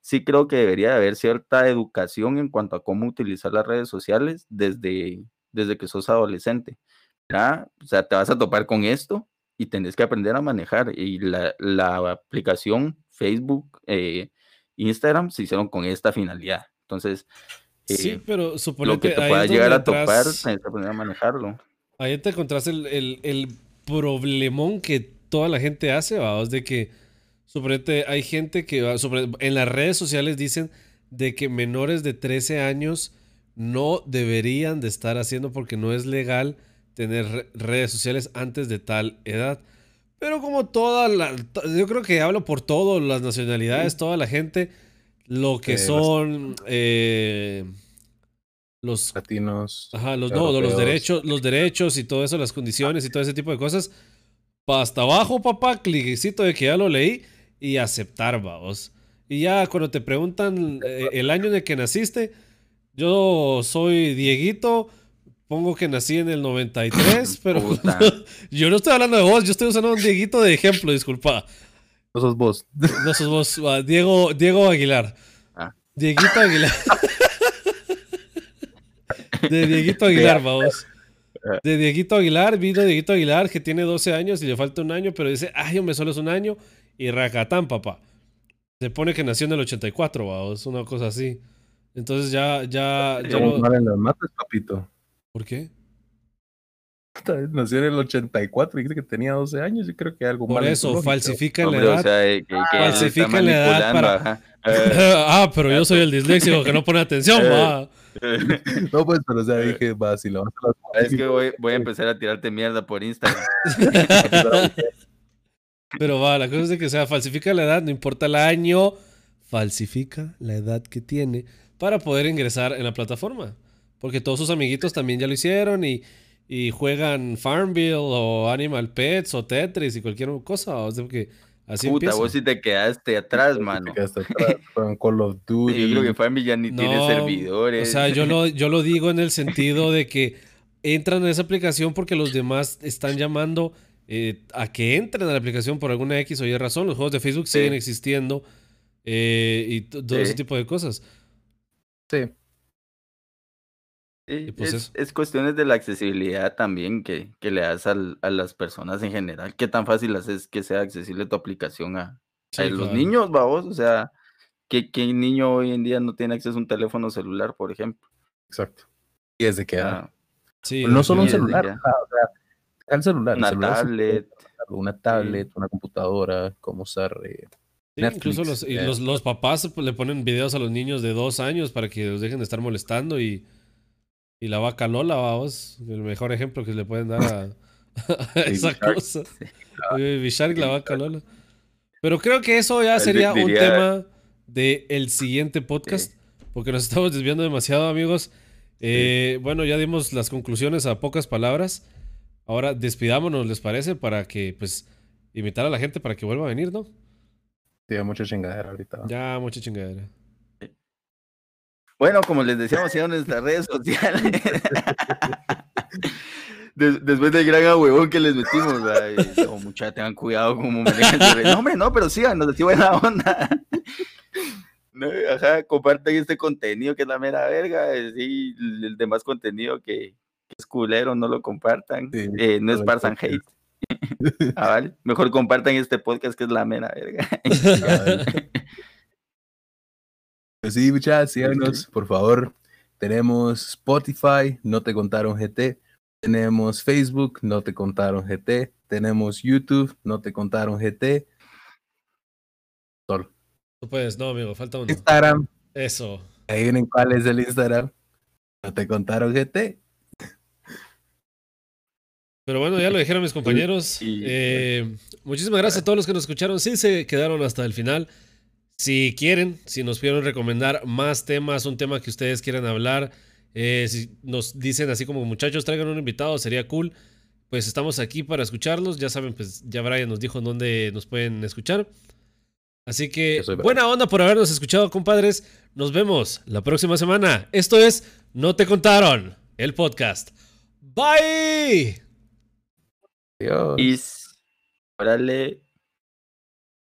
sí creo que debería haber cierta educación en cuanto a cómo utilizar las redes sociales desde, desde que sos adolescente. ¿ya? O sea, te vas a topar con esto y tenés que aprender a manejar. Y la, la aplicación Facebook, eh, Instagram se hicieron con esta finalidad. Entonces, Sí, eh, pero supongo que te pueda llegar a topar, tienes que aprender a manejarlo. Ahí te encontrás el, el, el, problemón que toda la gente hace, vamos, de que suponete, hay gente que sobre, en las redes sociales dicen de que menores de 13 años no deberían de estar haciendo porque no es legal tener redes sociales antes de tal edad. Pero como toda la, yo creo que hablo por todas las nacionalidades, toda la gente lo que son eh, los latinos. Ajá, los, no, los derechos, los derechos y todo eso, las condiciones y todo ese tipo de cosas. Hasta abajo, papá, cliquecito de que ya lo leí y aceptar, vamos. Y ya cuando te preguntan eh, el año de que naciste, yo soy Dieguito, pongo que nací en el 93, pero yo no estoy hablando de vos, yo estoy usando un Dieguito de ejemplo, disculpa. No sos vos. No sos vos. Ah, Diego, Diego Aguilar. Ah. Dieguito Aguilar. de Dieguito Aguilar, vamos. De Dieguito Aguilar, vino Dieguito Aguilar que tiene 12 años y le falta un año, pero dice, ay, me solo es un año. Y racatán, papá. Se pone que nació en el 84, vamos, una cosa así. Entonces ya, ya. ya no... las matas, papito. ¿Por qué? Nació en el 84 y dice que tenía 12 años. Yo creo que algo Por eso, falsifican la edad. O sea, que, falsifican la edad para. ah, pero yo soy el disléxico que no pone atención, va. No, pues, pero o sea, dije, va, si lo vas a Es que voy, voy a empezar a tirarte mierda por Instagram. pero va, la cosa es que sea, falsifica la edad, no importa el año, falsifica la edad que tiene para poder ingresar en la plataforma. Porque todos sus amiguitos también ya lo hicieron y y juegan Farmville o Animal Pets o Tetris y cualquier cosa. O sea, que así Puta, vos sí te quedaste atrás, mano. Te quedaste atrás con Call of Duty. Yo creo que Farmville ya ni tiene servidores. O sea, yo lo, yo lo digo en el sentido de que entran en esa aplicación porque los demás están llamando eh, a que entren a la aplicación por alguna X o Y razón. Los juegos de Facebook siguen existiendo eh, y todo ese tipo de cosas. Sí. Pues es, cuestiones de la accesibilidad también que, que le das a las personas en general. ¿Qué tan fácil haces que sea accesible tu aplicación a, los niños, vamos? O sea, ¿qué, ¿qué, niño hoy en día no tiene acceso a un teléfono celular, por ejemplo? Exacto. Y desde que sí, no solo un celular, o sea, el celular. Una tablet. una tablet, una computadora, cómo usar... Eh, incluso los, y los, los, papás le ponen videos a los niños de dos años para que los dejen de estar molestando y y la vaca Lola, vamos, el mejor ejemplo que le pueden dar a, esa cosa. Shark, la vaca Lola. Pero creo que eso ya sería un tema del el siguiente podcast, porque nos estamos desviando demasiado, amigos. Eh, bueno, ya dimos las conclusiones a pocas palabras. Ahora despidámonos, ¿les parece? Para que, pues, invitar a la gente para que vuelva a venir, ¿no? Sí, mucha chingadera ahorita. Ya, mucha chingadera. Bueno, como les decíamos, en nuestras redes sociales. después del gran huevón que les metimos, como mucha, tengan cuidado como manejan No, hombre, no, pero síganos, así buena onda. No, ajá, comparten este contenido que es la mera verga, y el demás contenido que, es culero, no lo compartan, eh, no es parsan hate. ah, ¿vale? Mejor compartan este podcast que es la mera verga. Sí, muchachos, síganos, por favor. Tenemos Spotify, no te contaron GT. Tenemos Facebook, no te contaron GT. Tenemos YouTube, no te contaron GT. Solo. Tú puedes, no, amigo, falta uno. Instagram. Eso. Ahí vienen cuál es el Instagram. No te contaron GT. Pero bueno, ya lo dijeron mis compañeros. Eh, muchísimas gracias a todos los que nos escucharon. Sí, se quedaron hasta el final. Si quieren, si nos quieren recomendar más temas, un tema que ustedes quieran hablar, eh, si nos dicen así como muchachos, traigan un invitado, sería cool. Pues estamos aquí para escucharlos. Ya saben, pues ya Brian nos dijo dónde nos pueden escuchar. Así que buena onda por habernos escuchado, compadres. Nos vemos la próxima semana. Esto es No te contaron, el podcast. Bye. Adiós. Órale.